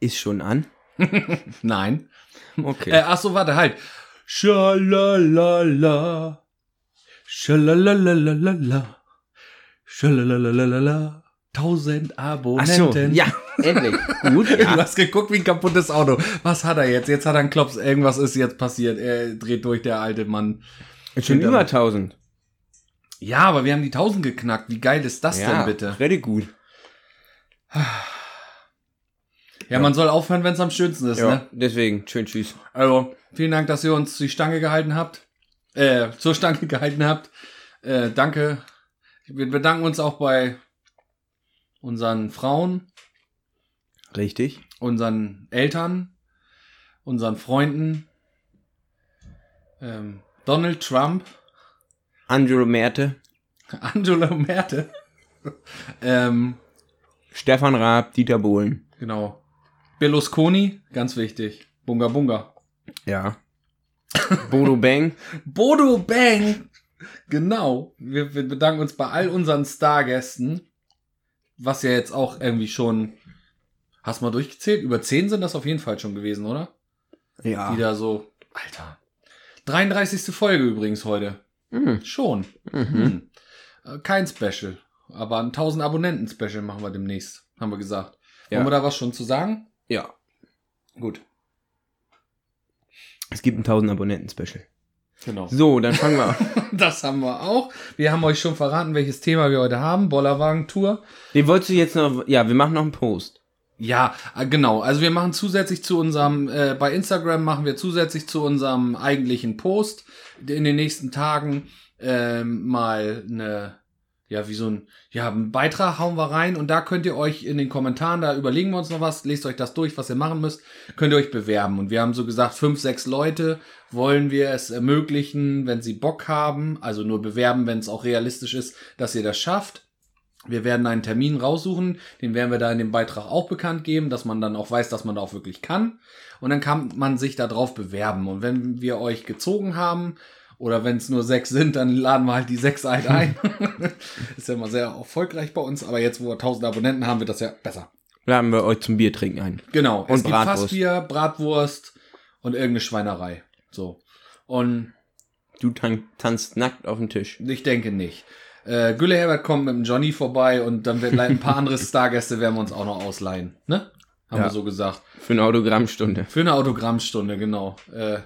Ist schon an. Nein. Okay. Äh, ach so, warte, halt. Schalalala. Schalalalala. Schalalalala. Tausend Ach Abonnenten. so, ja, endlich. Gut, Du ja. hast geguckt wie ein kaputtes Auto. Was hat er jetzt? Jetzt hat er einen Klops. Irgendwas ist jetzt passiert. Er dreht durch, der alte Mann. Schon über 1000. Ja, aber wir haben die 1000 geknackt. Wie geil ist das ja, denn bitte? Richtig gut. Ja, man soll aufhören, wenn es am schönsten ist, Ja, ne? deswegen, schön tschüss. Also, vielen Dank, dass ihr uns die Stange gehalten habt. Äh, zur Stange gehalten habt. Äh, danke. Wir bedanken uns auch bei unseren Frauen, Richtig. unseren Eltern, unseren Freunden, ähm, Donald Trump, Angelo Merte, Angela Merte, ähm, Stefan Raab, Dieter Bohlen. genau, Berlusconi, ganz wichtig, Bunga Bunga. Ja. Bodo Bang. Bodo Bang. Genau. Wir, wir bedanken uns bei all unseren Stargästen. Was ja jetzt auch irgendwie schon. Hast du mal durchgezählt? Über 10 sind das auf jeden Fall schon gewesen, oder? Ja. Die da so. Alter. 33. Folge übrigens heute. Mhm. Schon. Mhm. Hm. Äh, Kein Special. Aber ein 1000 Abonnenten-Special machen wir demnächst. Haben wir gesagt. Ja. Wollen wir da was schon zu sagen? Ja. Gut. Es gibt ein 1000 Abonnenten-Special. Genau. So, dann fangen wir an. Das haben wir auch. Wir haben euch schon verraten, welches Thema wir heute haben. Bollerwagen-Tour. Den wolltest du jetzt noch, ja, wir machen noch einen Post. Ja, äh, genau. Also wir machen zusätzlich zu unserem, äh, bei Instagram machen wir zusätzlich zu unserem eigentlichen Post in den nächsten Tagen ähm, mal eine, ja, wie so ein, ja, einen Beitrag hauen wir rein und da könnt ihr euch in den Kommentaren, da überlegen wir uns noch was, lest euch das durch, was ihr machen müsst, könnt ihr euch bewerben. Und wir haben so gesagt, fünf, sechs Leute wollen wir es ermöglichen, wenn sie Bock haben, also nur bewerben, wenn es auch realistisch ist, dass ihr das schafft. Wir werden einen Termin raussuchen, den werden wir da in dem Beitrag auch bekannt geben, dass man dann auch weiß, dass man da auch wirklich kann. Und dann kann man sich da drauf bewerben. Und wenn wir euch gezogen haben, oder wenn es nur sechs sind, dann laden wir halt die sechs halt ein. ist ja immer sehr erfolgreich bei uns, aber jetzt, wo wir 1000 Abonnenten haben, wird das ja besser. Laden wir euch zum Bier trinken ein. Genau. Und es gibt Bratwurst. Fassbier, Bratwurst und irgendeine Schweinerei. So. Und Du tan tanzt nackt auf dem Tisch. Ich denke nicht. Äh, Gülle Herbert kommt mit dem Johnny vorbei und dann werden ein paar andere Stargäste werden wir uns auch noch ausleihen. Ne? Haben Ja. wir so gesagt. Für eine Autogrammstunde. Für eine Autogrammstunde, genau. Äh,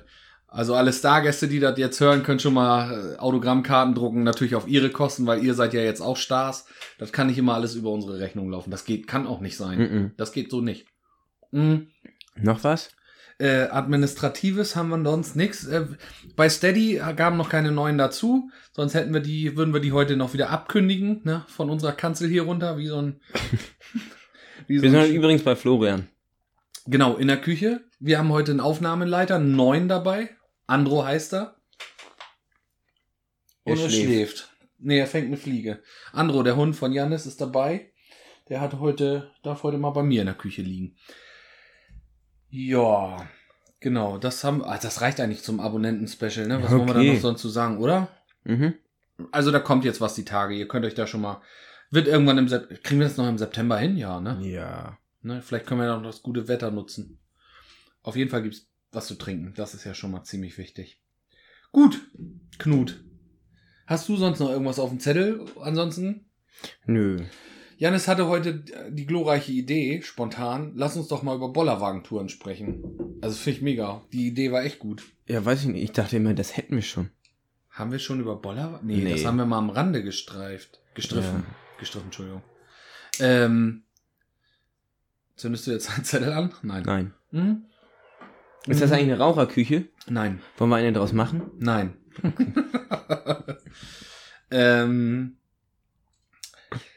also alle Stargäste, die das jetzt hören, können schon mal äh, Autogrammkarten drucken, natürlich auf ihre Kosten, weil ihr seid ja jetzt auch Stars. Das kann nicht immer alles über unsere Rechnung laufen. Das geht, kann auch nicht sein. Mhm. Das geht so nicht. Mhm. Noch was? Äh, Administratives haben wir sonst nichts. Äh, bei Steady gaben noch keine neuen dazu. Sonst hätten wir die, würden wir die heute noch wieder abkündigen, ne? Von unserer Kanzel hier runter, wie so ein. wie so Wir sind ein übrigens bei Florian. genau, in der Küche. Wir haben heute einen Aufnahmeleiter, neuen dabei. Andro heißt er. Und er schläft. schläft. Nee, er fängt eine Fliege. Andro, der Hund von Janis, ist dabei. Der hat heute, darf heute mal bei mir in der Küche liegen. Ja, genau, das haben, ah, das reicht eigentlich zum Abonnenten-Special, ne? Was wollen wir da Okay. noch sonst zu sagen, oder? Mhm. Also da kommt jetzt was die Tage. Ihr könnt euch da schon mal, wird irgendwann im September, kriegen wir das noch im September hin? Ja, ne? Ja. ne? Vielleicht können wir noch das gute Wetter nutzen. Auf jeden Fall gibt's was zu trinken. Das ist ja schon mal ziemlich wichtig. Gut, Knut. Hast du sonst noch irgendwas auf dem Zettel? Ansonsten? Nö. Janis hatte heute die glorreiche Idee, spontan. Lass uns doch mal über Bollerwagentouren sprechen. Also finde ich mega. Die Idee war echt gut. Ja, weiß ich nicht. Ich dachte immer, das hätten wir schon. Haben wir schon über Bollerwagen? Nee, Nee. das haben wir mal am Rande gestreift. Gestriffen. Ja. Gestriffen, Entschuldigung. Ähm, zündest du jetzt einen Zettel an? Nein. Nein. Hm? Ist das Mhm. eigentlich eine Raucherküche? Nein. Wollen wir eine draus machen? Nein. ähm,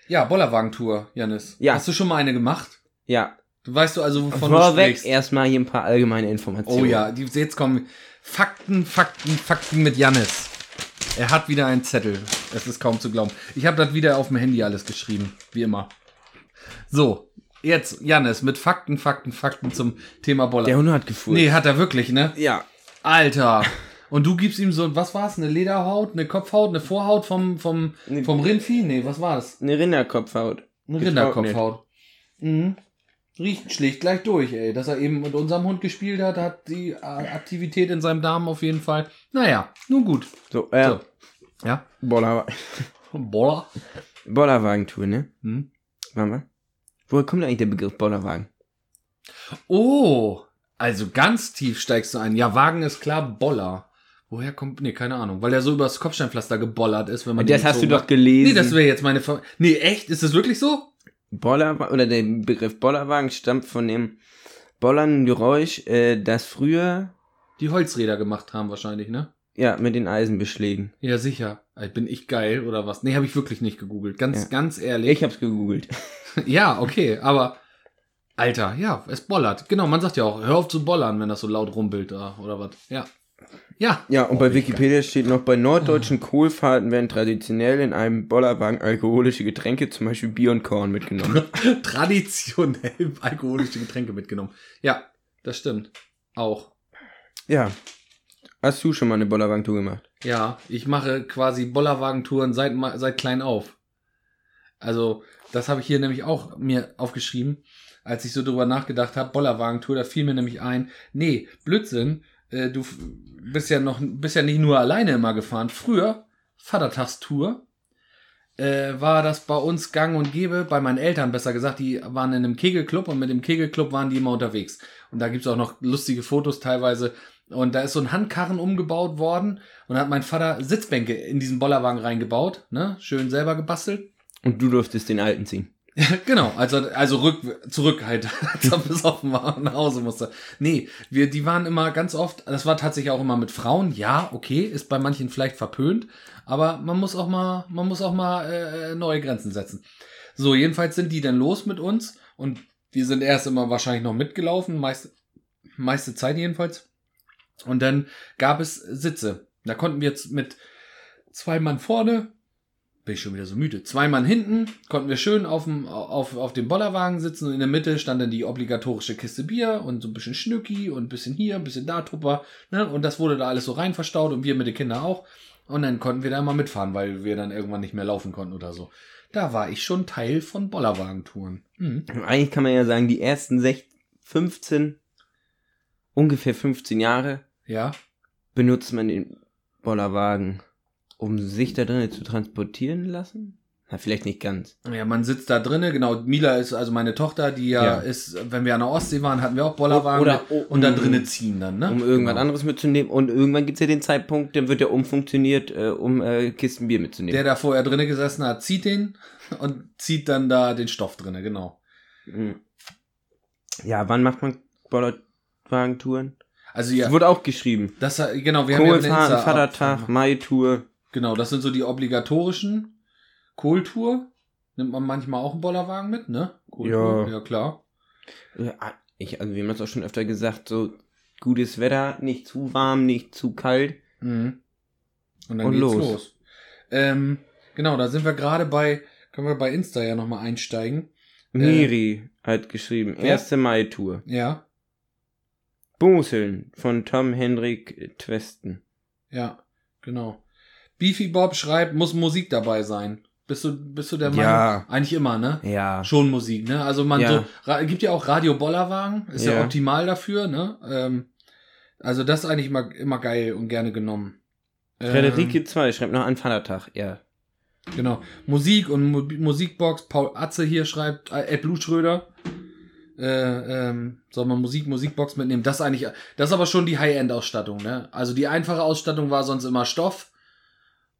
ja, Bollerwagentour, Janis. Ja. Hast du schon mal eine gemacht? Ja. Du weißt du also, wovon du Vorweg sprichst? erstmal hier ein paar allgemeine Informationen. Oh ja, die, jetzt kommen Fakten, Fakten, Fakten mit Jannis. Er hat wieder einen Zettel. Es ist kaum zu glauben. Ich habe das wieder auf dem Handy alles geschrieben, wie immer. So, jetzt Jannis mit Fakten, Fakten, Fakten zum Thema Boller. Der Hund hat gefurzt. nee, hat er wirklich, ne? Ja. Alter. Und du gibst ihm so, was war's? Eine Lederhaut, eine Kopfhaut, eine Vorhaut vom, vom, Nee. vom Rindvieh? Nee, was war das? Eine Rinderkopfhaut. Eine. Rinderkopfhaut. Mhm. riecht schlicht gleich durch, ey. Dass er eben mit unserem Hund gespielt hat, hat die äh, Aktivität in seinem Darm auf jeden Fall. Naja, nun gut. So, äh, So. Ja. Boller, Boller. Bollerwagentour, ne? Hm. Warte mal. Woher kommt eigentlich der Begriff Bollerwagen? Oh, also ganz tief steigst du ein. Ja, Wagen ist klar, Boller. Woher kommt, nee, keine Ahnung, weil der so übers Kopfsteinpflaster gebollert ist, wenn man Das hast du gezogen doch gelesen. Nee, das wäre jetzt meine Ver Nee, echt? Ist das wirklich so? Boller oder der Begriff Bollerwagen stammt von dem bollernden Geräusch, äh, das früher Die Holzräder gemacht haben wahrscheinlich, ne? ja mit den Eisenbeschlägen. Ja, sicher. Ey, Bin ich geil oder was? Nee, habe ich wirklich nicht gegoogelt. Ganz, Ja. ganz ehrlich. Ich hab's gegoogelt. Ja, okay, aber Alter, ja, es bollert. Genau, man sagt ja auch, hör auf zu bollern, wenn das so laut rumpelt da, oder was. Ja. Ja. Ja, und Oh, bei Wikipedia steht noch, bei norddeutschen Kohlfahrten werden traditionell in einem Bollerwagen alkoholische Getränke, zum Beispiel Bier und Korn mitgenommen. Traditionell alkoholische Getränke mitgenommen. Ja, das stimmt. Auch. ja. Hast du schon mal eine Bollerwagentour gemacht? Ja, ich mache quasi Bollerwagentouren seit, seit klein auf. Also, das habe ich hier nämlich auch mir aufgeschrieben, als ich so drüber nachgedacht habe, Bollerwagentour, da fiel mir nämlich ein, nee, Blödsinn, äh, du bist ja noch, bist ja nicht nur alleine immer gefahren. Früher, Vatertagstour, äh, war das bei uns gang und gäbe, bei meinen Eltern besser gesagt, die waren in einem Kegelclub und mit dem Kegelclub waren die immer unterwegs. Und da gibt's auch noch lustige Fotos teilweise. Und da ist so ein Handkarren umgebaut worden und da hat mein Vater Sitzbänke in diesen Bollerwagen reingebaut, ne? Schön selber gebastelt. Und du durftest den alten ziehen. genau, also, also rück, zurück halt, als er besoffen war und nach Hause musste. Nee, wir, die waren immer ganz oft, das war tatsächlich auch immer mit Frauen, ja, okay, ist bei manchen vielleicht verpönt, aber man muss auch mal, man muss auch mal äh, neue Grenzen setzen. So, jedenfalls sind die dann los mit uns und wir sind erst immer wahrscheinlich noch mitgelaufen, meiste, meiste Zeit jedenfalls. Und dann gab es Sitze. Da konnten wir jetzt mit zwei Mann vorne, bin ich schon wieder so müde, zwei Mann hinten, konnten wir schön auf dem, auf, auf dem Bollerwagen sitzen und in der Mitte stand dann die obligatorische Kiste Bier und so ein bisschen Schnücki und ein bisschen hier, ein bisschen da, Tupper. Ne? Und das wurde da alles so rein verstaut und wir mit den Kindern auch. Und dann konnten wir da mal mitfahren, weil wir dann irgendwann nicht mehr laufen konnten oder so. Da war ich schon Teil von Bollerwagentouren. Mhm. Eigentlich kann man ja sagen, die ersten sech 15, ungefähr 15 Jahre Ja, benutzt man den Bollerwagen, um sich da drinnen zu transportieren lassen? Na, vielleicht nicht ganz. Ja, man sitzt da drinnen, genau. Mila ist also meine Tochter, die ja, Ja. ist, wenn wir an der Ostsee waren, hatten wir auch Bollerwagen Oder- mit, und da um- drinnen ziehen dann, ne? Um irgendwas Genau. anderes mitzunehmen. Und irgendwann gibt's ja den Zeitpunkt, dann wird der umfunktioniert, äh, um äh, Kisten Bier mitzunehmen. Der da vorher drinnen gesessen hat, zieht den und zieht dann da den Stoff drinnen, genau. Mhm. Ja, wann macht man Bollerwagentouren? Also Es ja, wurde auch geschrieben. das genau, wir haben ja Vatertag, Mai-Tour. Genau, das sind so die obligatorischen. Kohltour nimmt man manchmal auch einen Bollerwagen mit, ne? Kohltour, Ja. ja klar. Ja, ich, also wir haben es auch schon öfter gesagt, so gutes Wetter, nicht zu warm, nicht zu kalt. Mhm. Und dann Und geht's los. los. Ähm, genau, da sind wir gerade bei, können wir bei Insta ja nochmal einsteigen. Miri hat geschrieben, wer? erste Mai-Tour. Ja, Boseln von Tom Hendrik Twesten. ja, genau. Beefy Bob schreibt, muss Musik dabei sein. Bist du, bist du der Meinung? Ja. Eigentlich immer, ne? Ja. Schon Musik, ne? Also man Ja. so, gibt ja auch Radio Bollerwagen, ist ja, Ja. optimal dafür, ne? Ähm, also das ist eigentlich immer, immer geil und gerne genommen. Ähm, Frederike 2 schreibt noch an Vatertag, ja. Genau. Musik und Mu Musikbox. Paul Atze hier schreibt, äh, Ed Blue Schröder. Äh, ähm, soll man Musik, Musikbox mitnehmen? Das ist eigentlich, das ist aber schon die High-End-Ausstattung, ne? Also die einfache Ausstattung war sonst immer Stoff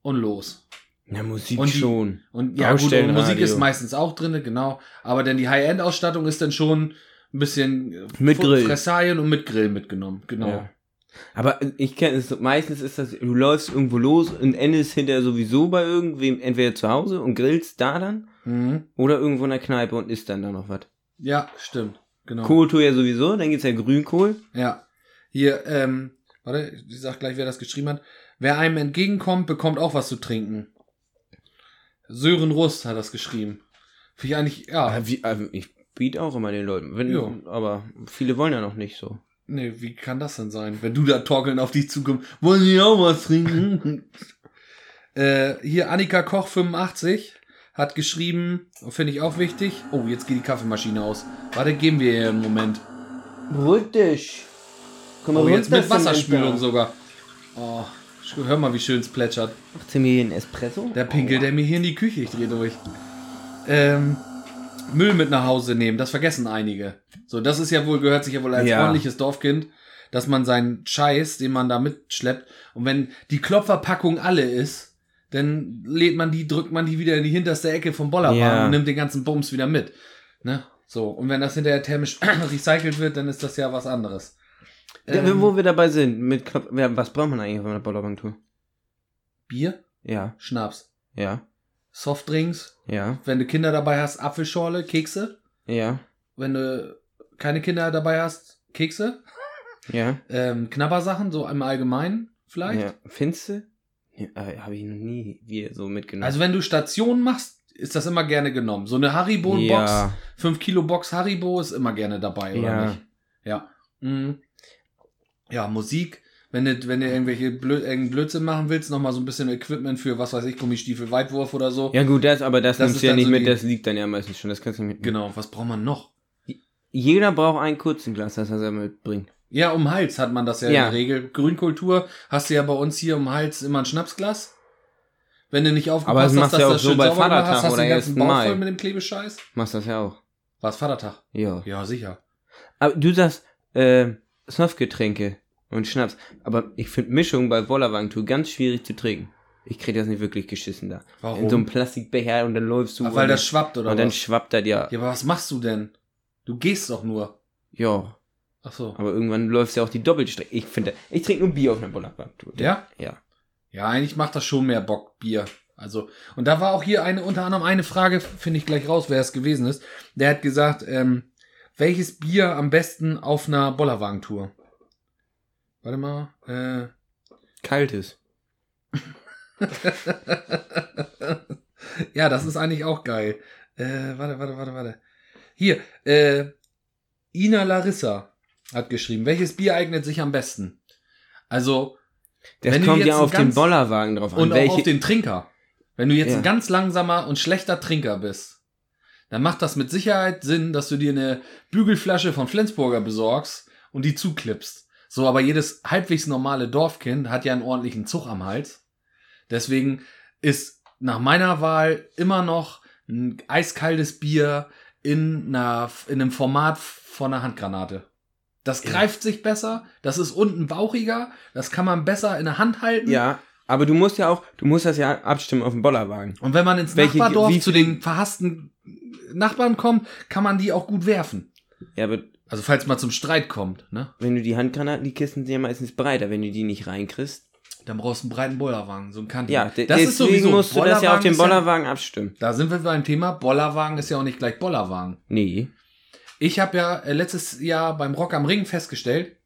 und los. Na, Musik Und die- schon. Und ja, gut, und. Musik ist meistens auch drinne, genau. Aber dann die High-End-Ausstattung ist dann schon ein bisschen äh, Mit Grill. Fressalien und mit Grill mitgenommen, genau. Ja. Aber ich kenne es, meistens ist das, du läufst irgendwo los und endest hinterher sowieso bei irgendwem, entweder zu Hause und grillst da dann Mhm. oder irgendwo in der Kneipe und isst dann da noch was. Ja, stimmt. Genau. Kohltour ja sowieso, dann gibt's ja Grünkohl. Ja. Hier, ähm, warte, ich sag gleich, wer das geschrieben hat. Wer einem entgegenkommt, bekommt auch was zu trinken. Sören Rust hat das geschrieben. Finde ich eigentlich, ja. Wie, ah, ich biete auch immer den Leuten, wenn, Ja. aber viele wollen ja noch nicht so. Nee, wie kann das denn sein? Wenn du da torkeln auf dich zukommst, wollen die auch was trinken? äh, hier Annika Koch 85 hat geschrieben, finde ich auch wichtig. Oh, jetzt geht die Kaffeemaschine aus. Warte, geben wir ihr einen Moment. Beruhig dich. Komm Oh, jetzt mit Wasserspülung sogar. Oh, hör mal, wie schön es plätschert. Macht sie mir hier einen Espresso? Der pinkelt der mir hier in die Küche, ich dreh durch. Ähm, Müll mit nach Hause nehmen, das vergessen einige. So, das ist ja wohl, gehört sich ja wohl als Ja. ordentliches Dorfkind, dass man seinen Scheiß, den man da mitschleppt, und wenn die Klopferpackung alle ist, dann lädt man die, drückt man die wieder in die hinterste Ecke vom Bollerwagen Ja. und nimmt den ganzen Bums wieder mit. Ne? So, und wenn das hinterher thermisch recycelt wird, dann ist das ja was anderes. Ja, Ähm, wo wir dabei sind, mit Klop ja, was braucht man eigentlich auf einer Bollerbank-Tour? Bier, Ja, Schnaps, ja, Softdrinks, ja, wenn du Kinder dabei hast, Apfelschorle, Kekse. ja, wenn du keine Kinder dabei hast, Kekse, ja. ähm, Knabbersachen, so im Allgemeinen vielleicht. ja. Findest du? Ja, äh, Habe ich noch nie wir so mitgenommen. Also wenn du Stationen machst, ist das immer gerne genommen. So eine Haribo-Box, ja, 5 Kilo Box Haribo ist immer gerne dabei, oder Ja. nicht? Ja. Mhm. Ja, Musik. Wenn du, wenn du irgendwelche Blöd, irgendeinen Blödsinn machen willst, nochmal so ein bisschen Equipment für, was weiß ich, Gummistiefel, Weitwurf oder so. ja gut, das, aber das, Das nimmst ist du ja nicht so mit, das liegt dann ja meistens schon, das kannst du nicht mitnehmen. Genau, was braucht man noch? Jeder braucht ein kurzen Glas, das er mitbringt. Ja, um Hals hat man das ja, Ja. in der Regel. Grünkultur hast du ja bei uns hier um Hals immer ein Schnapsglas. Wenn du nicht Aber aufgepasst hast, machst dass du ja das so bei Vatertag hast, hast du oder den ganzen 1. Bauch voll mit dem Klebescheiß. Machst das ja auch. War es Vatertag? Ja. Ja, sicher. Aber du sagst, äh, Softgetränke und Schnaps. Aber ich finde Mischung bei Bollerwagen-Tour ganz schwierig zu trinken. Ich krieg das nicht wirklich geschissen da. Warum? In so einem Plastikbecher und dann läufst du. Ach, weil das schwappt oder und dann was? schwappt das ja. Ja, aber was machst du denn? Du gehst doch nur. Ja. Ach so. Aber irgendwann läuft ja auch die doppelte Strecke. Ich finde, ich trinke nur Bier auf einer Bollerwagen-Tour. Ja? Ja. Ja, eigentlich macht das schon mehr Bock, Bier. Also, und da war auch hier eine, unter anderem eine Frage, finde ich gleich raus, wer es gewesen ist. Der hat gesagt, ähm, welches Bier am besten auf einer Bollerwagentour? Warte mal, äh, Kaltes. ja, das ist eigentlich auch geil. Äh, warte, warte, warte, warte. Hier, äh, Ina Larissa hat geschrieben, welches Bier eignet sich am besten? Also, Das Wenn du kommt ja auf den Bollerwagen drauf an. und auch welche, auf den Trinker. Wenn du jetzt Ja. ein ganz langsamer und schlechter Trinker bist, dann macht das mit Sicherheit Sinn, dass du dir eine Bügelflasche von Flensburger besorgst und die zuklippst. So, aber jedes halbwegs normale Dorfkind hat ja einen ordentlichen Zug am Hals. Deswegen ist nach meiner Wahl immer noch ein eiskaltes Bier in, einer, in einem Format von einer Handgranate. Das Ja. greift sich besser, das ist unten bauchiger, das kann man besser in der Hand halten. ja, aber du musst ja auch, du musst das ja abstimmen auf den Bollerwagen. Und wenn man ins Welche- Nachbardorf wie zu den verhassten Nachbarn kommt, kann man die auch gut werfen. Ja, aber Also falls mal zum Streit kommt, ne? wenn du die Handgranaten, die Kisten sind ja meistens breiter. Wenn du die nicht reinkriegst, Dann brauchst du einen breiten Bollerwagen, so einen Kantigen. ja, das deswegen ist sowieso, musst du das ja auf Bollerwagen den ist ja- Bollerwagen abstimmen. Da sind wir beim Thema, Bollerwagen ist ja auch nicht gleich Bollerwagen. Nee. Ich habe ja äh, letztes Jahr beim Rock am Ring festgestellt,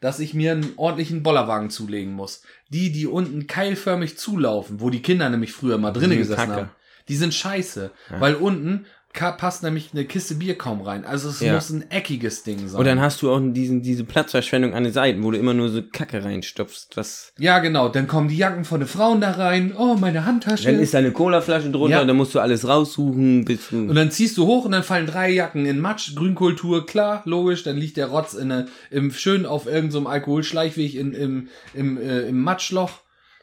dass ich mir einen ordentlichen Bollerwagen zulegen muss. Die, die unten keilförmig zulaufen, wo die Kinder nämlich früher mal drinnen gesessen Kacke. haben, die sind scheiße. Ja. Weil unten passt nämlich eine Kiste Bier kaum rein. Also es Ja. muss ein eckiges Ding sein. Und dann hast du auch diesen, diese Platzverschwendung an den Seiten, wo du immer nur so Kacke reinstopfst. Was, ja, genau. Dann kommen die Jacken von den Frauen da rein. Oh, meine Handtasche. dann ist da eine Colaflasche drunter, Ja. dann musst du alles raussuchen, bis und dann ziehst du hoch und dann fallen drei Jacken in Matsch, Grünkultur, klar, logisch, dann liegt der Rotz in eine, im, schön auf irgendeinem so Alkoholschleichweg in, im, im, äh, im Matschloch.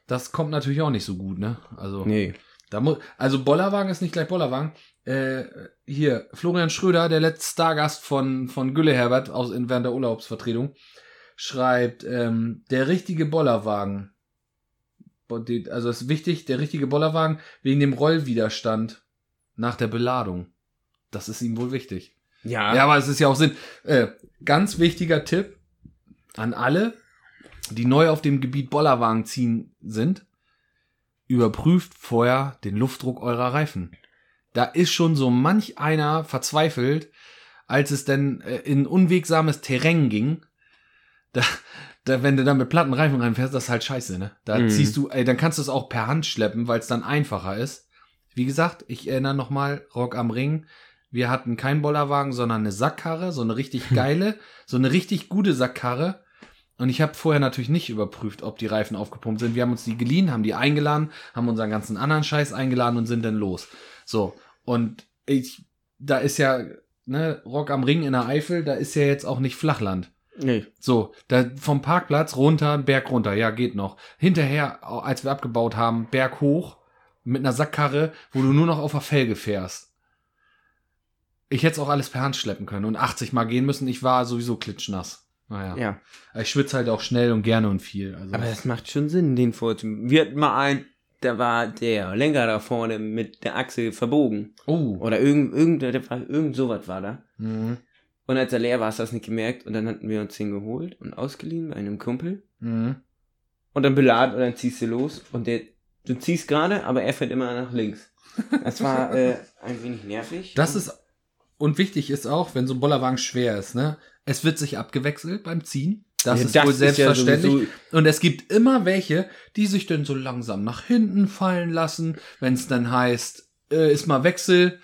Das kommt natürlich auch nicht so gut, ne? Also, nee. da muss, also Bollerwagen ist nicht gleich Bollerwagen. Äh, hier, Florian Schröder, der letzte Stargast von, von Gülle Herbert aus, in, während der Urlaubsvertretung, schreibt, ähm, der richtige Bollerwagen. Also ist wichtig, der richtige Bollerwagen wegen dem Rollwiderstand nach der Beladung. Das ist ihm wohl wichtig. Ja. Ja, aber es ist ja auch Sinn. Äh, ganz wichtiger Tipp an alle, die neu auf dem Gebiet Bollerwagen ziehen sind. Überprüft vorher den Luftdruck eurer Reifen. Da ist schon so manch einer verzweifelt, als es denn äh, in unwegsames Terrain ging. Da, da, wenn du dann mit platten Reifen reinfährst, das ist halt scheiße, ne? Da Mhm. ziehst du, ey, dann kannst du es auch per Hand schleppen, weil es dann einfacher ist. Wie gesagt, ich erinnere nochmal, Rock am Ring. Wir hatten keinen Bollerwagen, sondern eine Sackkarre, so eine richtig geile, so eine richtig gute Sackkarre. Und ich habe vorher natürlich nicht überprüft, ob die Reifen aufgepumpt sind. Wir haben uns die geliehen, haben die eingeladen, haben unseren ganzen anderen Scheiß eingeladen und sind dann los. So. Und ich, da ist ja, ne, Rock am Ring in der Eifel, da ist ja jetzt auch nicht Flachland. Nee. So, da vom Parkplatz runter, Berg runter, ja, geht noch. Hinterher, als wir abgebaut haben, Berg hoch mit einer Sackkarre, wo du nur noch auf der Felge fährst. Ich hätte es auch alles per Hand schleppen können und 80 Mal gehen müssen. Ich war sowieso klitschnass. Naja. Ja. Ich schwitze halt auch schnell und gerne und viel. Also. Aber das macht schon Sinn, den vorzunehmen. Wir hatten mal einen, da war der Lenker da vorne mit der Achse verbogen. oh. Oder irgend, irgend, irgend sowas war da. Mhm. Und als er leer war, hast du das nicht gemerkt. Und dann hatten wir uns den geholt und ausgeliehen bei einem Kumpel. Mhm. Und dann beladen und dann ziehst du los. Und der, du ziehst gerade, aber er fährt immer nach links. Das war äh, ein wenig nervig. Das ist, und wichtig ist auch, wenn so ein Bollerwagen schwer ist, ne? Es wird sich abgewechselt beim Ziehen. Das Ja, ist das wohl ist ja selbstverständlich. sowieso- und es gibt immer welche, die sich dann so langsam nach hinten fallen lassen, wenn es dann heißt, äh, ist mal Wechsel.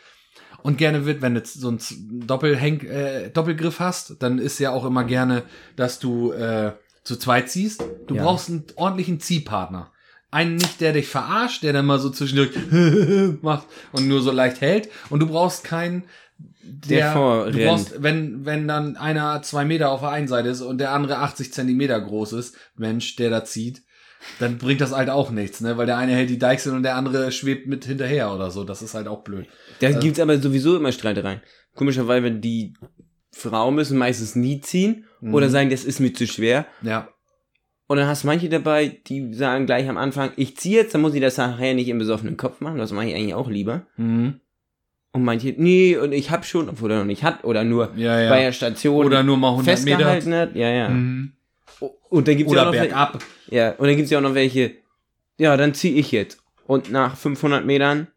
Und gerne wird, wenn du so einen Doppelhenk, äh, Doppelgriff hast, dann ist ja auch immer gerne, dass du äh, zu zweit ziehst. Du Ja. brauchst einen ordentlichen Ziehpartner. Einen nicht, der dich verarscht, der dann mal so zwischendurch macht und nur so leicht hält. Und du brauchst keinen, der, vorrennt. du brauchst, wenn, wenn dann einer zwei Meter auf der einen Seite ist und der andere 80 Zentimeter groß ist, Mensch, der da zieht, dann bringt das halt auch nichts, ne? Weil der eine hält die Deichsel und der andere schwebt mit hinterher oder so. Das ist halt auch blöd. Da gibt's aber sowieso immer Streitereien. Komischerweise, wenn die Frauen müssen meistens nie ziehen Mhm. oder sagen, das ist mir zu schwer. Ja. Und dann hast du manche dabei, die sagen gleich am Anfang, ich ziehe jetzt, dann muss ich das nachher nicht im besoffenen Kopf machen. Das mache ich eigentlich auch lieber. Mhm. Und manche, nee, und ich hab schon, obwohl er noch nicht hat, oder nur Ja, ja. bei der Station Oder nur mal 100 Meter. festgehalten hat. Ja, ja. Mhm. Und dann gibt's ja Oder auch noch bergab. Ja, und dann gibt's ja auch noch welche, ja, dann zieh ich jetzt. Und nach 500 Metern,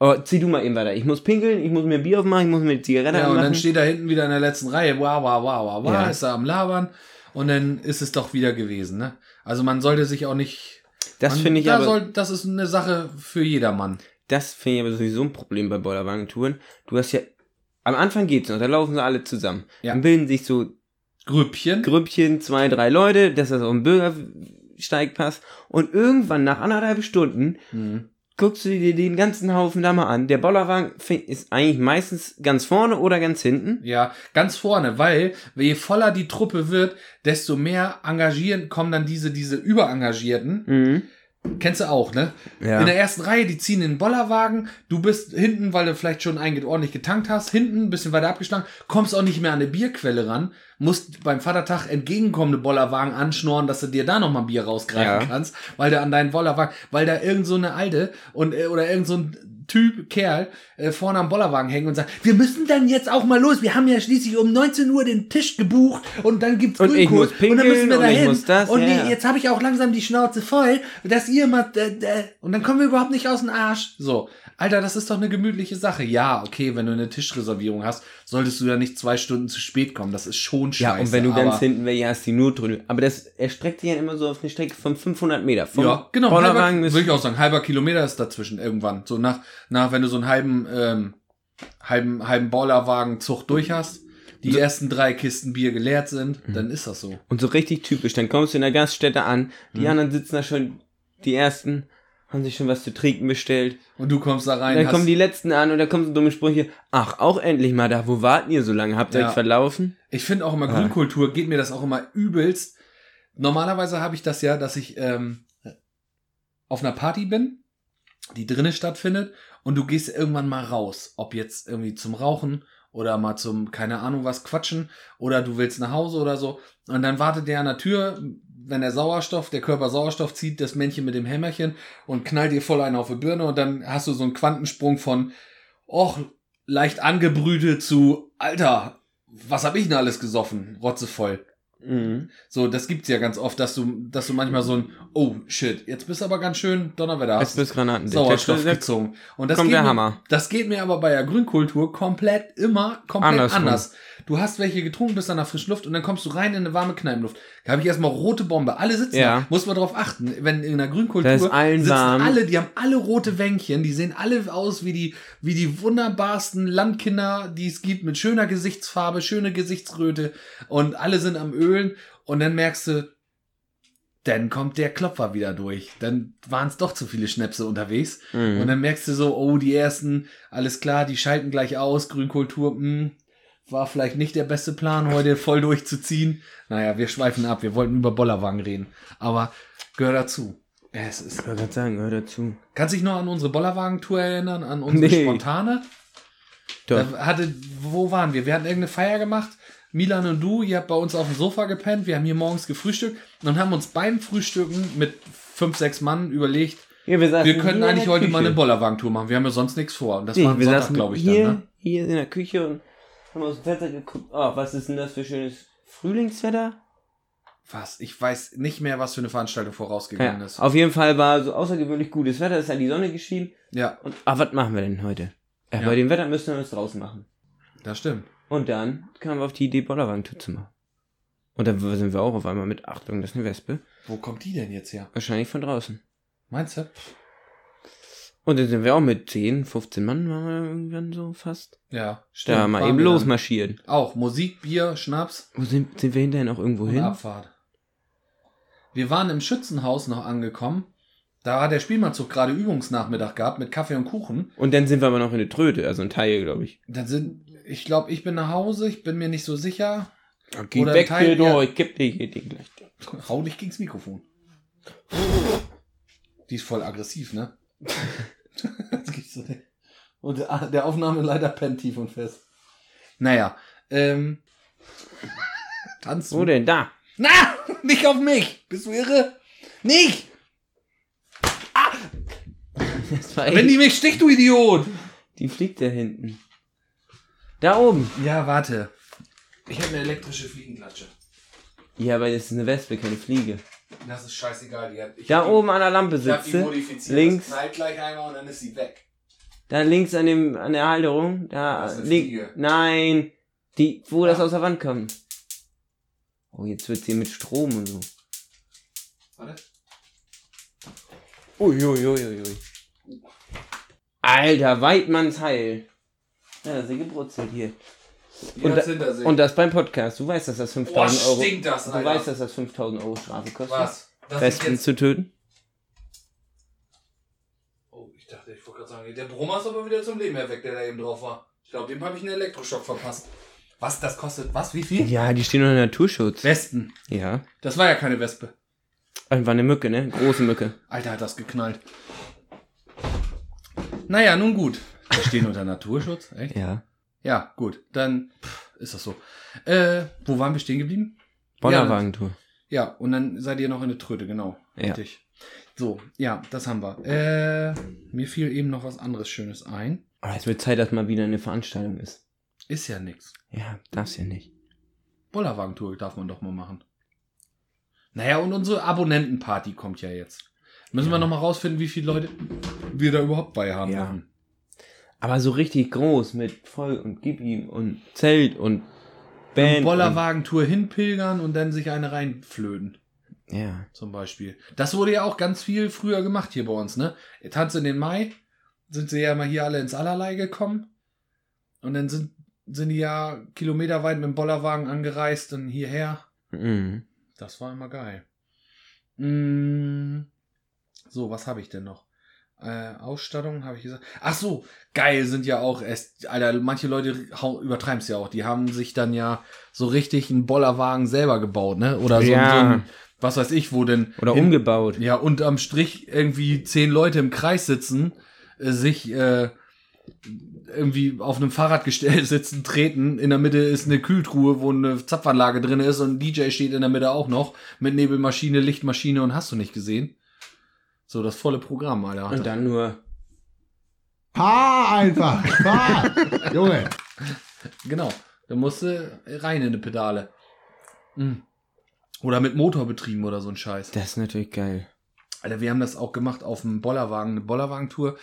oh, zieh du mal eben weiter. Ich muss pinkeln, ich muss mir Bier aufmachen, ich muss mir die Zigarette Ja, und anmachen. dann steht da hinten wieder in der letzten Reihe, wow, wow, wow, wow, wow, Ja. ist da am Labern. Und dann ist es doch wieder gewesen, ne? Also man sollte sich auch nicht. das finde ich da aber, Soll, das ist eine Sache für jedermann. Das finde ich aber sowieso ein Problem bei Bollerwagentouren. Du hast ja, am Anfang geht's noch, da laufen sie alle zusammen. Ja. Dann bilden sich so Grüppchen. Grüppchen, zwei, drei Leute, dass das auf den Bürgersteig passt. Und irgendwann nach anderthalb Stunden Mhm. guckst du dir den ganzen Haufen da mal an. Der Bollerwagen ist eigentlich meistens ganz vorne oder ganz hinten. Ja, ganz vorne, weil je voller die Truppe wird, desto mehr engagieren kommen dann diese, diese Überengagierten. Mhm. Kennst du auch, ne? Ja. In der ersten Reihe, die ziehen in den Bollerwagen. Du bist hinten, weil du vielleicht schon einen ordentlich getankt hast, hinten ein bisschen weiter abgeschlagen, kommst auch nicht mehr an eine Bierquelle ran, musst beim Vatertag entgegenkommende Bollerwagen anschnorren, dass du dir da nochmal Bier rausgreifen Ja. kannst, weil du an deinen Bollerwagen, weil da irgend so eine Alte und äh, oder irgend so ein Typ, Kerl, äh, vorne am Bollerwagen hängen und sagt, wir müssen dann jetzt auch mal los. Wir haben ja schließlich um 19 Uhr den Tisch gebucht und dann gibt's Und ich Grünkohl muss und dann müssen wir und ich dahin. muss das, und ja, ja. jetzt habe ich auch langsam die Schnauze voll, dass ihr mal äh, äh, und dann kommen wir überhaupt nicht aus dem Arsch. So, Alter, das ist doch eine gemütliche Sache. Ja, okay, wenn du eine Tischreservierung hast, solltest du ja nicht zwei Stunden zu spät kommen. Das ist schon scheiße. Ja, und wenn du ganz hinten welche hast, die nur drüber. Aber das erstreckt sich ja immer so auf eine Strecke von 500 Meter. Vom ja, genau, Bollerwagen halber, würde ich auch sagen, halber Kilometer ist dazwischen irgendwann. So nach, nach wenn du so einen halben, ähm, halben, halben Bollerwagenzug durch hast, die ersten drei Kisten Bier geleert sind, Mhm. dann ist das so. Und so richtig typisch. Dann kommst du in der Gaststätte an, die Mhm. anderen sitzen da schon, die ersten haben sich schon was zu trinken bestellt. Und du kommst da rein, dann hast, kommen die letzten an und da kommen so dumme Sprüche. Ach, auch endlich mal da. Wo warten ihr so lange? Habt ihr Ja. euch verlaufen? Ich finde auch immer Ah. Grünkultur geht mir das auch immer übelst. Normalerweise habe ich das ja, dass ich ähm, auf einer Party bin, die drinnen stattfindet und du gehst irgendwann mal raus, ob jetzt irgendwie zum Rauchen oder mal zum keine Ahnung was quatschen oder du willst nach Hause oder so und dann wartet der an der Tür, wenn der Sauerstoff, der Körper Sauerstoff zieht, das Männchen mit dem Hämmerchen und knallt dir voll einen auf die Birne und dann hast du so einen Quantensprung von och leicht angebrütet zu Alter, was hab ich denn alles gesoffen? Rotzevoll. Mhm. So, das gibt's ja ganz oft, dass du, dass du manchmal so ein, oh shit, jetzt bist du aber ganz schön Donnerwetter. Jetzt bist Granaten. Sauerstoff Da gezogen. Und das kommt geht der mir, Hammer. Das geht mir aber bei der Grünkultur komplett immer komplett Andersrum. anders. Du hast welche getrunken, bist dann nach frisch Luft und dann kommst du rein in eine warme Kneipenluft. Da habe ich erstmal rote Bombe. Alle sitzen Ja. da. Muss man drauf achten. Wenn in der Grünkultur sitzen warm. alle, die haben alle rote Wänkchen, die sehen alle aus wie die, wie die wunderbarsten Landkinder, die es gibt, mit schöner Gesichtsfarbe, schöne Gesichtsröte und alle sind am Ölen Und dann merkst du, dann kommt der Klopfer wieder durch. Dann waren es doch zu viele Schnäpse unterwegs. Mhm. Und dann merkst du so, oh, die ersten, alles klar, die schalten gleich aus, Grünkultur, mh, war vielleicht nicht der beste Plan, heute voll durchzuziehen. Naja, wir schweifen ab, wir wollten über Bollerwagen reden. Aber gehört dazu. Es ist. Ich wollte sagen, hör dazu. Kannst dich noch an unsere Bollerwagen-Tour erinnern, an unsere Nee. spontane? Doch. Da hatte, wo waren wir? Wir hatten irgendeine Feier gemacht. Milan und du, ihr habt bei uns auf dem Sofa gepennt. Wir haben hier morgens gefrühstückt und haben uns beim Frühstücken mit fünf, sechs Mann überlegt, Ja, wir, wir in eigentlich heute mal eine Bollerwagen-Tour machen. Wir haben ja sonst nichts vor. Und das Nee, war am wir Sonntag, glaube ich, hier, dann, ne? hier in der Küche und haben aus dem Fenster geguckt. Oh, was ist denn das für schönes Frühlingswetter? Was? Ich weiß nicht mehr, was für eine Veranstaltung vorausgegangen Ja, ist. auf jeden Fall war so außergewöhnlich gutes Wetter, es hat die Sonne geschienen. Ja, Und, ah, was machen wir denn heute? Ja, Ja. Bei dem Wetter müssen wir was draußen machen. das stimmt. Und dann kamen wir auf die Idee, Bollerwagen-Tour zu machen. Und dann sind wir auch auf einmal mit, Achtung, das ist eine Wespe. Wo kommt die denn jetzt her? Wahrscheinlich von draußen. Meinst du? Und dann sind wir auch mit 10, 15 Mann, waren wir irgendwann so fast. Ja, Da mal eben losmarschieren. Auch Musik, Bier, Schnaps Wo sind, sind wir hinterher noch irgendwo hin? Abfahrt. Wir waren im Schützenhaus noch angekommen. Da hat der Spielmannzug gerade Übungsnachmittag gehabt mit Kaffee und Kuchen. Und dann sind wir aber noch in der Tröte, also ein Teil, glaube ich. Dann sind, ich glaube, ich bin nach Hause, ich bin mir nicht so sicher. Geh Oder weg, Teil- Teil, ja. ich kipp dir hier den gleich. Hau nicht gegens Mikrofon. Die ist voll aggressiv, ne? das gibt's so nicht. Und der, Aufnahmeleiter pennt tief und fest. Naja, ähm. Tanzt Wo denn? Da. Na! Nicht auf mich! Bist du irre? Nicht! War Wenn die mich sticht, du Idiot! die fliegt da hinten. Da oben. Ja, warte. Ich habe eine elektrische Fliegenklatsche. Ja, weil das ist eine Wespe, keine Fliege. Das ist scheißegal. Die hat, ich Da hab die- oben an der Lampe Ich hab die sitzt sie. modifiziert. links. Das knallt gleich einmal und dann ist sie weg. Da links an dem, an der Halterung. Da, Das Fliege. Nein. Die, wo das Ja. aus der Wand kommt. Oh, jetzt wird's hier mit Strom und so. Warte. Uiuiuiui. Alter, Weidmanns Heil. Ja, ja gebrutzelt hier. Und da-. Und das beim Podcast. Du weißt, dass das Boah, 5000 Euro. stinkt das, Du weißt, dass das 5000 Euro Strafe kostet. Was? Das Wespen jetzt... zu töten? Oh, ich dachte, ich wollte gerade sagen, der Brummer ist aber wieder zum Leben erweckt, der da eben drauf war. Ich glaube, dem habe ich einen Elektroschock verpasst. Was, das kostet, was, wie viel? Ja, die stehen unter Naturschutz. Westen. Ja. Das war ja keine Wespe. Das war eine Mücke, ne? Große Mücke. Alter, hat das geknallt. Naja, nun gut. Wir stehen unter Naturschutz, echt? Ja. Ja, gut. Dann pff, ist das so. Äh, wo waren wir stehen geblieben? Bollerwagentour. Ja, und dann seid ihr noch in der Tröte, genau. Ja. Richtig. So, ja, das haben wir. Äh, mir fiel eben noch was anderes Schönes ein. Aber es wird Zeit, dass mal wieder eine Veranstaltung ist. Ist ja nix. Ja, darf's ja nicht. Bollerwagentour darf man doch mal machen. Naja, und unsere Abonnentenparty kommt ja jetzt. Müssen wir Ja. noch mal rausfinden, wie viele Leute wir da überhaupt bei haben. Ja. dürfen. Aber so richtig groß mit voll und gib ihm und Zelt und Band. Bollerwagentour hinpilgern und dann sich eine reinflöten. Ja. Zum Beispiel. Das wurde ja auch ganz viel früher gemacht hier bei uns, ne? Tanz in den Mai sind sie ja mal hier alle ins Allerlei gekommen. Und dann sind, sind die ja kilometerweit mit dem Bollerwagen angereist und hierher. Mhm. Das war immer geil. Mm, so, was habe ich denn noch? Äh, Ausstattung habe ich gesagt. Ach so, geil sind ja auch erst, Alter, manche Leute übertreiben es ja auch. Die haben sich dann ja so richtig einen Bollerwagen selber gebaut, ne? Oder so, Ja. so ein, was weiß ich, wo denn. Oder hin- umgebaut. Ja, und am Strich irgendwie zehn Leute im Kreis sitzen, äh, sich äh, irgendwie auf einem Fahrradgestell sitzen, treten. In der Mitte ist eine Kühltruhe, wo eine Zapfanlage drin ist und ein DJ steht in der Mitte auch noch mit Nebelmaschine, Lichtmaschine und hast du nicht gesehen. So, das volle Programm, Alter. Und dann nur. Fahr einfach, fahr! Junge, Genau. Da musste rein in die Pedale. Mhm. Oder mit Motor betrieben oder so ein Scheiß. Das ist natürlich geil. Alter, wir haben das auch gemacht auf dem Bollerwagen, eine Bollerwagentour.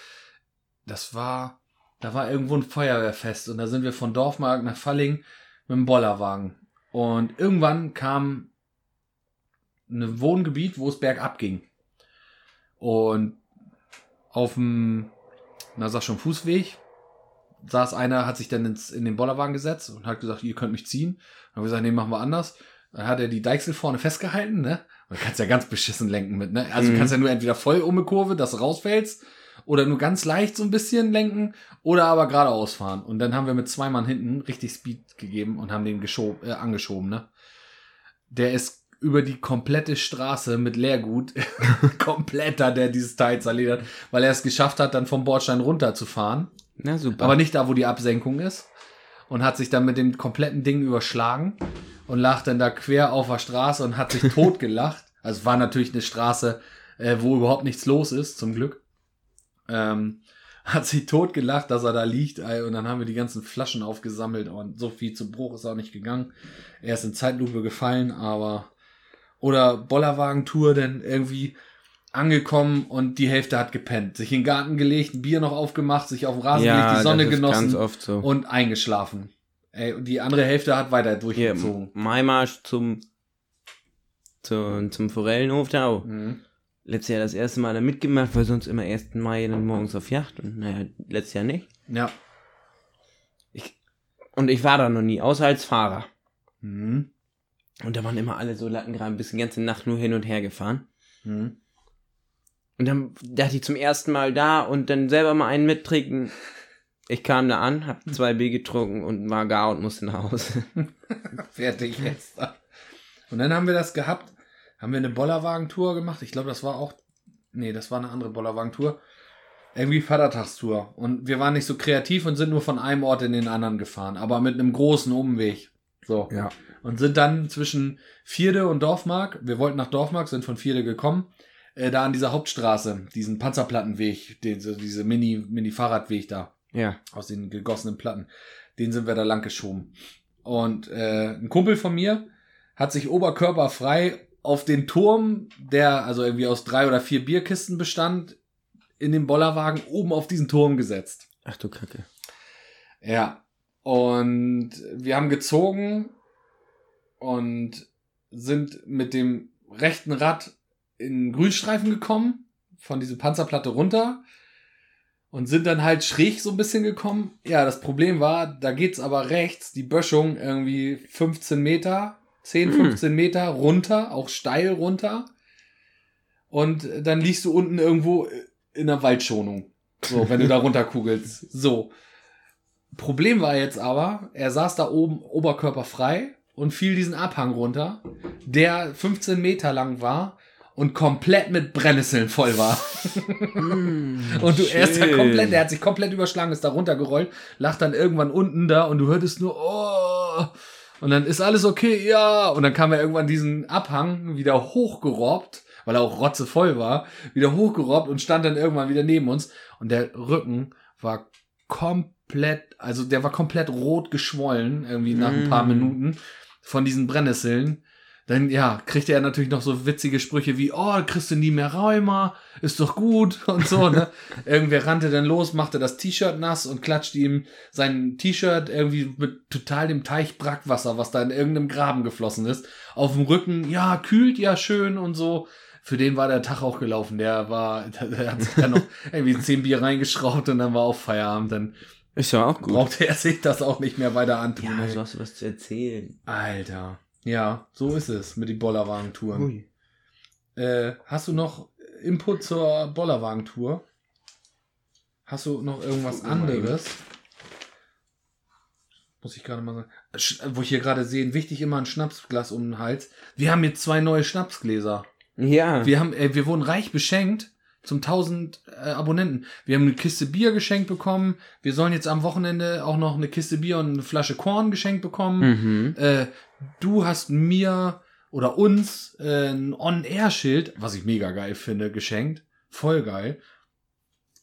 Das war, da war irgendwo ein Feuerwehrfest und da sind wir von Dorfmark nach Falling mit dem Bollerwagen. Und irgendwann kam ein Wohngebiet, wo es bergab ging. Und auf dem, na sag schon, Fußweg saß einer, hat sich dann ins, in den Bollerwagen gesetzt und hat gesagt, ihr könnt mich ziehen. Dann haben wir gesagt, nee, machen wir anders. Dann hat er die Deichsel vorne festgehalten, ne? Und kannst ja ganz beschissen lenken mit, ne? Also Mhm. du kannst ja nur entweder voll um eine Kurve, dass du rausfällst, oder nur ganz leicht so ein bisschen lenken, oder aber geradeaus fahren. Und dann haben wir mit zwei Mann hinten richtig Speed gegeben und haben den geschob, äh, angeschoben, ne? Der ist über die komplette Straße mit Leergut komplett hat der dieses Teil zerledert, weil er es geschafft hat, dann vom Bordstein runterzufahren. Na super. Aber nicht da, wo die Absenkung ist. Und hat sich dann mit dem kompletten Ding überschlagen und lag dann da quer auf der Straße und hat sich totgelacht. Also es war natürlich eine Straße, äh, wo überhaupt nichts los ist, zum Glück. Ähm, hat sich totgelacht, dass er da liegt. Und dann haben wir die ganzen Flaschen aufgesammelt und so viel zu Bruch ist auch nicht gegangen. Er ist in Zeitlupe gefallen, aber oder Bollerwagen-Tour denn irgendwie angekommen und die Hälfte hat gepennt. Sich in den Garten gelegt, ein Bier noch aufgemacht, sich auf den Rasen gelegt, die Sonne genossen so. und eingeschlafen. Ey, und die andere Hälfte hat weiter Hier, durchgezogen. Maimarsch zum, zum, zum Forellenhof da auch. Mhm. Letztes Jahr das erste Mal da mitgemacht, weil sonst immer 1. Mai dann morgens auf Yacht und naja, letztes Jahr nicht. Ja. Und ich war da noch nie, außer als Fahrer. Mhm. Und da waren immer alle so Lattengraben bis die ganze Nacht nur hin und her gefahren. Mhm. Und dann dachte ich zum ersten Mal da und dann selber mal einen mittrinken. Ich kam da an, hab zwei Bier getrunken und war gar und musste nach Hause. Fertig jetzt. Und dann haben wir das gehabt, haben wir eine Bollerwagentour gemacht. Ich glaube, das war auch, nee, das war eine andere Bollerwagentour. Irgendwie Vatertagstour. Und wir waren nicht so kreativ und sind nur von einem Ort in den anderen gefahren, aber mit einem großen Umweg. So. Ja. Und sind dann zwischen Vierde und Dorfmark, wir wollten nach Dorfmark, sind von Vierde gekommen, äh, da an dieser Hauptstraße, diesen Panzerplattenweg, den, so diese Mini, Mini-Fahrradweg da Ja. aus den gegossenen Platten. Den sind wir da lang geschoben. Und äh, ein Kumpel von mir hat sich oberkörperfrei auf den Turm, der also irgendwie aus drei oder vier Bierkisten bestand, in den Bollerwagen oben auf diesen Turm gesetzt. Ach du Kacke. Ja. Und wir haben gezogen und sind mit dem rechten Rad in Grünstreifen gekommen, von dieser Panzerplatte runter und sind dann halt schräg so ein bisschen gekommen. Ja, das Problem war, da geht's aber rechts, die Böschung irgendwie 15 Meter, 10, Hm. 15 Meter runter, auch steil runter. Und dann liegst du unten irgendwo in der Waldschonung. So, wenn du da runterkugelst. So. Problem war jetzt aber, er saß da oben oberkörperfrei und fiel diesen Abhang runter, der 15 Meter lang war und komplett mit Brennnesseln voll war. Und du, er ist da Schön. komplett, der hat sich komplett überschlagen, ist da runtergerollt, lag dann irgendwann unten da und du hörtest nur, oh, und dann ist alles okay, ja, und dann kam er irgendwann diesen Abhang wieder hochgerobbt, weil er auch rotzevoll war, wieder hochgerobbt und stand dann irgendwann wieder neben uns und der Rücken war komplett, also der war komplett rot geschwollen, irgendwie nach ein paar Mm. Minuten von diesen Brennnesseln. Dann, ja, kriegte er natürlich noch so witzige Sprüche wie, oh, kriegst du nie mehr Rheuma, ist doch gut und so, ne? Irgendwer rannte dann los, machte das T-Shirt nass und klatschte ihm sein T-Shirt irgendwie mit total dem Teich Brackwasser, was da in irgendeinem Graben geflossen ist, auf dem Rücken, ja, kühlt ja schön und so. Für den war der Tag auch gelaufen. Der war, der hat sich dann noch irgendwie zehn Bier reingeschraubt und dann war auch Feierabend. Dann Ist ja auch gut. brauchte er sich das auch nicht mehr weiter antun. ja, so hast du was zu erzählen. Alter. Ja, so ist es mit den Bollerwagentouren. Ui. Äh, hast du noch Input zur Bollerwagentour? Hast du noch irgendwas mal anderes? Muss ich gerade mal sagen. Sch- Wo ich hier gerade sehe, wichtig immer ein Schnapsglas um den Hals. Wir haben jetzt zwei neue Schnapsgläser. Ja. Wir haben, äh, wir wurden reich beschenkt zum 1000 äh, Abonnenten. Wir haben eine Kiste Bier geschenkt bekommen. Wir sollen jetzt am Wochenende auch noch eine Kiste Bier und eine Flasche Korn geschenkt bekommen. mhm. Äh, du hast mir oder uns äh, ein On-Air-Schild, was ich mega geil finde, geschenkt. Voll geil.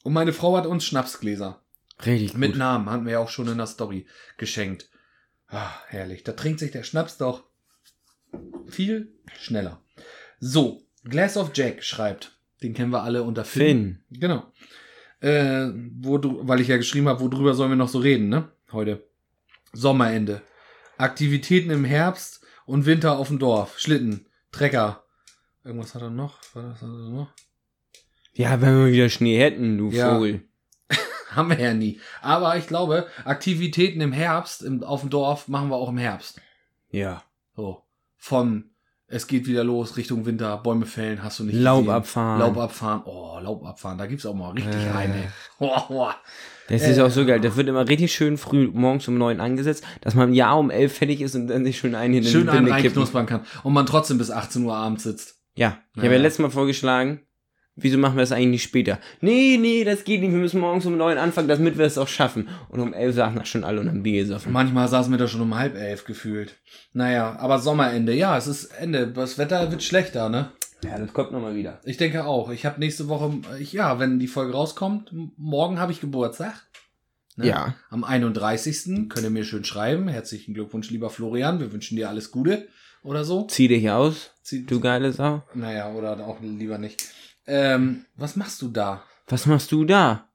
Und meine Frau hat uns Schnapsgläser Richtig mit gut. Namen, hatten wir ja auch schon in der Story geschenkt. Ah, herrlich. Da trinkt sich der Schnaps doch viel schneller. So, Glass of Jack schreibt. Den kennen wir alle unter Finn. Finn. Genau. Äh, wo, weil ich ja geschrieben habe, worüber sollen wir noch so reden, ne? Heute. Sommerende. Aktivitäten im Herbst und Winter auf dem Dorf. Schlitten, Trecker. Irgendwas hat er noch? Was hat er noch? Ja, wenn wir wieder Schnee hätten, du Ja. Vogel. Haben wir ja nie. Aber ich glaube, Aktivitäten im Herbst im, auf dem Dorf machen wir auch im Herbst. Ja. So. von es geht wieder los Richtung Winter, Bäume fällen, hast du nicht Laub gesehen. abfahren. Laub abfahren. Oh, Laub abfahren, da gibt's auch mal richtig Äh. eine. Oh, oh. Das Äh. ist auch so geil. Das wird immer richtig schön früh morgens um neun angesetzt, dass man ja um elf fertig ist und dann sich schön einen in Schön die einen reinknuspern kann und man trotzdem bis 18 Uhr abends sitzt. Ja, ich Ja, habe ja. letztes Mal vorgeschlagen, wieso machen wir das eigentlich nicht später? Nee, nee, das geht nicht, wir müssen morgens um neun anfangen, damit wir es auch schaffen. Und um elf saßen das schon alle und haben Bier gesoffen. Manchmal saßen wir da schon um halb elf gefühlt. Naja, aber Sommerende, ja, es ist Ende. Das Wetter wird schlechter, ne? Ja, das kommt nochmal wieder. Ich denke auch. Ich habe nächste Woche, ich, ja, wenn die Folge rauskommt, morgen habe ich Geburtstag. Ne? Ja. Am 31. könnt ihr mir schön schreiben. Herzlichen Glückwunsch, lieber Florian. Wir wünschen dir alles Gute oder so. Zieh dich aus, Zieh- du geile Sau. Naja, oder auch lieber nicht. Ähm, was machst du da? Was machst du da?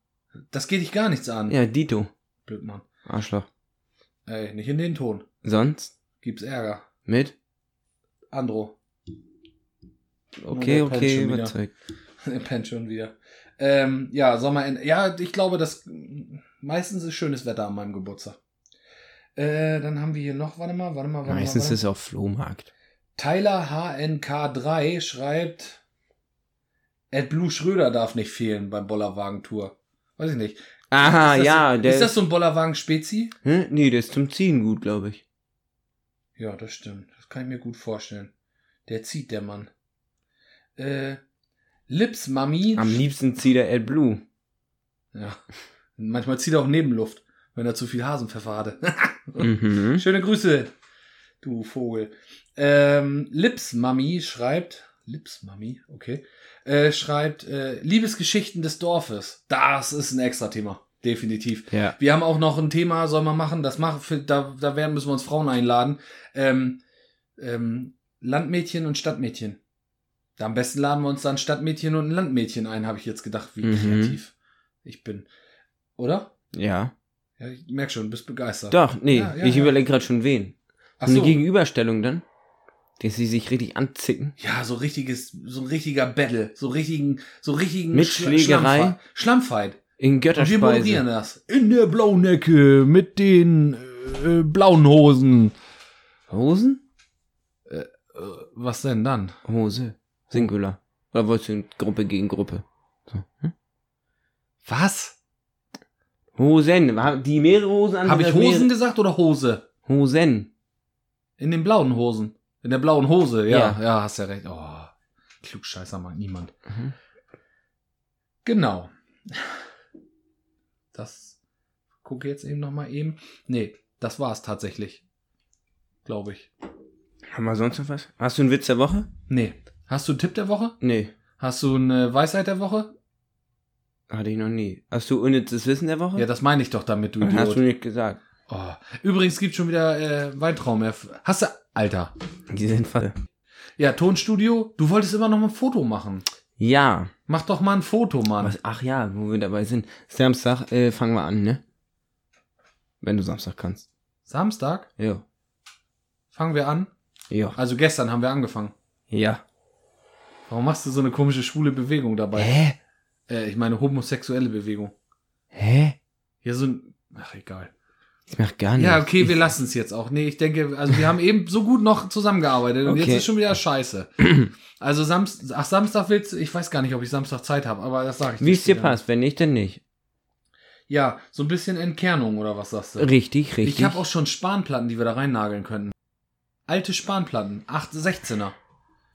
Das geht dich gar nichts an. Ja, Dito. Blöd, Mann. Arschloch. Ey, nicht in den Ton. Sonst? Gibt's Ärger. Mit? Andro. Okay, der okay, überzeugt. Er pennt schon wieder. Ähm, ja, Sommerende. Ja, ich glaube, dass meistens ist schönes Wetter an meinem Geburtstag. Äh, dann haben wir hier noch, warte mal, warte mal, warte Meistens mal. Warte. ist es auch Flohmarkt. Tyler HNK3 schreibt, Ed Blue Schröder darf nicht fehlen beim Bollerwagen-Tour. Weiß ich nicht. Aha, ja, der Ist das so ein Bollerwagen-Spezi? Hä? Nee, der ist zum Ziehen gut, glaube ich. Ja, das stimmt. Das kann ich mir gut vorstellen. Der zieht, der Mann. Äh, Lips Mami. Am liebsten zieht er AdBlue. Ja. Manchmal zieht er auch Nebenluft, wenn er zu viel Hasenpfeffer hatte. Mhm. Schöne Grüße, du Vogel. Ähm, Lips Mami schreibt, Lips Mami, okay, äh, schreibt äh, Liebesgeschichten des Dorfes. Das ist ein extra Thema, definitiv. Ja. Wir haben auch noch ein Thema, soll man machen, das machen, für, da, da werden müssen wir uns Frauen einladen. Ähm, ähm, Landmädchen und Stadtmädchen. Da am besten laden wir uns dann Stadtmädchen und ein Landmädchen ein, habe ich jetzt gedacht, wie Mhm. kreativ ich bin. Oder? Ja. Ja, ich merk schon, du bist begeistert. Doch, nee, Ja, ich überlege gerade schon wen. Ach Eine so. Gegenüberstellung dann, dass sie sich richtig anzicken. Ja, so richtiges, so ein richtiger Battle, so richtigen, so richtigen Mit Schla- Schlägerei? Schlammfight. In Und wir Götterspeise. moderieren das. In der blauen Ecke mit den äh, blauen Hosen. Hosen? Äh, was denn dann? Hose. Singular. Oder wolltest du in Gruppe gegen Gruppe? So. Hm? Was? Hosen. Die mehrere Hosen an. Habe ich Hosen mehrere- gesagt oder Hose? Hosen. In den blauen Hosen. In der blauen Hose, ja. Ja, Ja. hast ja recht. Oh, Klugscheißer mag niemand. Mhm. Genau. Das gucke jetzt eben noch mal eben. Nee, das war's tatsächlich. Glaube ich. Haben wir sonst noch was? Hast du einen Witz der Woche? Nee. Hast du einen Tipp der Woche? Nee. Hast du eine Weisheit der Woche? Hatte ich noch nie. Hast du unnützes Wissen der Woche? Ja, das meine ich doch damit, du Hast du Idiot. nicht gesagt. Oh. Übrigens gibt schon wieder äh, Weintraum. Hast du, Alter. Die sind voll. Ja, Tonstudio. Du wolltest immer noch mal ein Foto machen. Ja. Mach doch mal ein Foto, Mann. Was? Ach ja, wo wir dabei sind. Samstag äh, fangen wir an, ne? Wenn du Samstag kannst. Samstag Ja. fangen wir an. Ja. Also gestern haben wir angefangen. Ja. Warum machst du so eine komische schwule Bewegung dabei? Hä? Äh, ich meine homosexuelle Bewegung. Hä? Ja, so ein. Ach, egal. Ich mach gar nichts. Ja, okay, ich, wir lassen es jetzt auch. Nee, ich denke, also wir haben eben so gut noch zusammengearbeitet und jetzt Okay. ist schon wieder scheiße. Also Samstag, ach, Samstag willst du, ich weiß gar nicht, ob ich Samstag Zeit habe, aber das sage ich Wie es dir passt, wenn nicht, dann nicht. Ja, so ein bisschen Entkernung oder was sagst du? Richtig, richtig. Ich habe auch schon Spanplatten, die wir da reinnageln könnten. Alte Spanplatten, 8, 16er.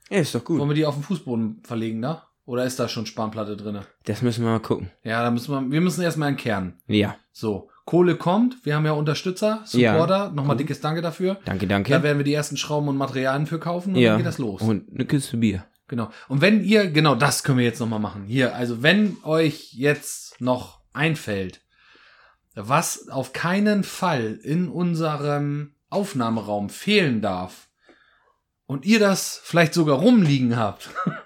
Ja, ist doch gut. Wollen wir die auf den Fußboden verlegen da? Oder ist da schon Spanplatte drinne? Das müssen wir mal gucken. Ja, da müssen wir, wir müssen erstmal entkernen. Ja. So, Kohle kommt, wir haben ja Unterstützer, Ja. Supporter, nochmal Cool. dickes Danke dafür. Danke, danke. Da werden wir die ersten Schrauben und Materialien für kaufen und ja. dann geht das los. Und eine Kiste Bier. Genau. Und wenn ihr, genau das können wir jetzt nochmal machen. Hier, also wenn euch jetzt noch einfällt, was auf keinen Fall in unserem Aufnahmeraum fehlen darf und ihr das vielleicht sogar rumliegen habt,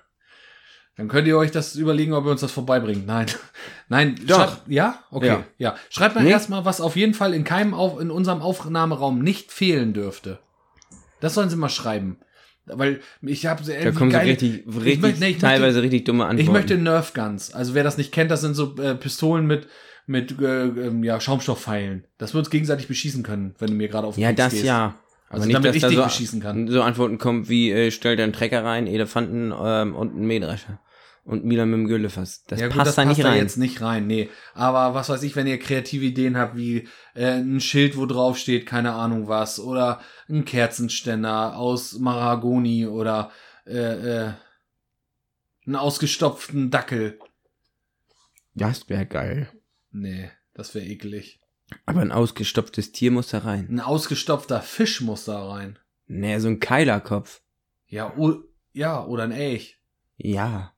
dann könnt ihr euch das überlegen, ob ihr uns das vorbeibringt. Nein. Nein, Doch. schreibt- ja? Okay. Ja. Ja. Schreibt mal Nee. erstmal, was auf jeden Fall in keinem auf, in unserem Aufnahmeraum nicht fehlen dürfte. Das sollen sie mal schreiben. Weil ich habe Da kommen so richtig, richtig möchte- nee, ich teilweise richtig dumme Antworten. ich möchte Nerf Guns. Also wer das nicht kennt, das sind so äh, Pistolen mit mit äh, ähm, ja Schaumstoffpfeilen. Dass wir uns gegenseitig beschießen können, wenn du mir gerade auf den Ja, Keks das gehst. ja. Also nicht, damit dass ich da dich so, beschießen kann. So Antworten kommen wie, äh, stell dir einen Trecker rein, Elefanten ähm, und einen Mähdrescher. Und Milan mit dem Güllefass. Das ja, passt gut, das da passt nicht da rein. jetzt nicht rein, nee. Aber was weiß ich, wenn ihr kreative Ideen habt, wie äh, ein Schild, wo drauf steht, keine Ahnung was, oder ein Kerzenständer aus Maragoni oder äh, äh, einen ausgestopften Dackel. Das wäre geil. Nee, das wäre eklig. Aber ein ausgestopftes Tier muss da rein. Ein ausgestopfter Fisch muss da rein. Nee, so ein Keilerkopf. Ja, ja, oder ein Elch. Ja.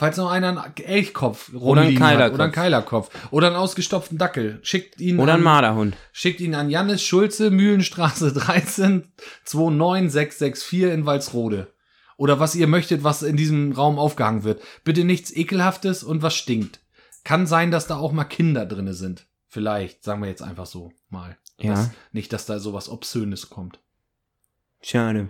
Falls noch einer einen Elchkopf Oder einen rumliegen hat, Keilerkopf. Oder einen Keilerkopf. Oder einen ausgestopften Dackel. Schickt ihn Oder ein an, Marderhund. Schickt ihn an Jannis Schulze, Mühlenstraße 13, 29664 in Walsrode. Oder was ihr möchtet, was in diesem Raum aufgehangen wird. Bitte nichts Ekelhaftes und was stinkt. Kann sein, dass da auch mal Kinder drinne sind. Vielleicht, sagen wir jetzt einfach so mal. Ja. Dass, nicht, dass da sowas Obszönes kommt. Schade.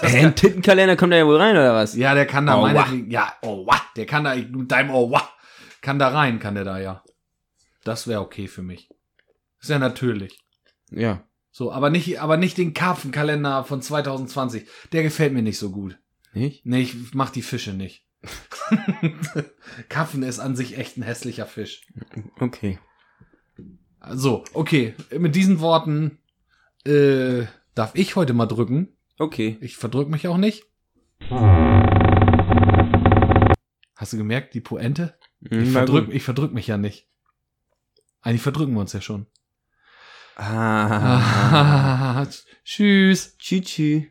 Hä, ein Tittenkalender kommt da ja wohl rein, oder was? Ja, der kann da Oh, meinetwegen, ja, oh, what? Der kann da, mit deinem, oh, what? Kann da rein, kann der da, ja. Das wäre okay für mich. Ist ja natürlich. Ja. So, aber nicht, aber nicht den Karpfenkalender von 2020. Der gefällt mir nicht so gut. Nicht? Nee, ich mach die Fische nicht. Karpfen ist an sich echt ein hässlicher Fisch. Okay. So, okay. Mit diesen Worten äh, darf ich heute mal drücken. Okay. Ich verdrück mich auch nicht. Hast du gemerkt, die Poente? Ich Hm, war verdrück, ich verdrück mich ja nicht. Eigentlich verdrücken wir uns ja schon. Ah. Tschüss. Tschü, tschü.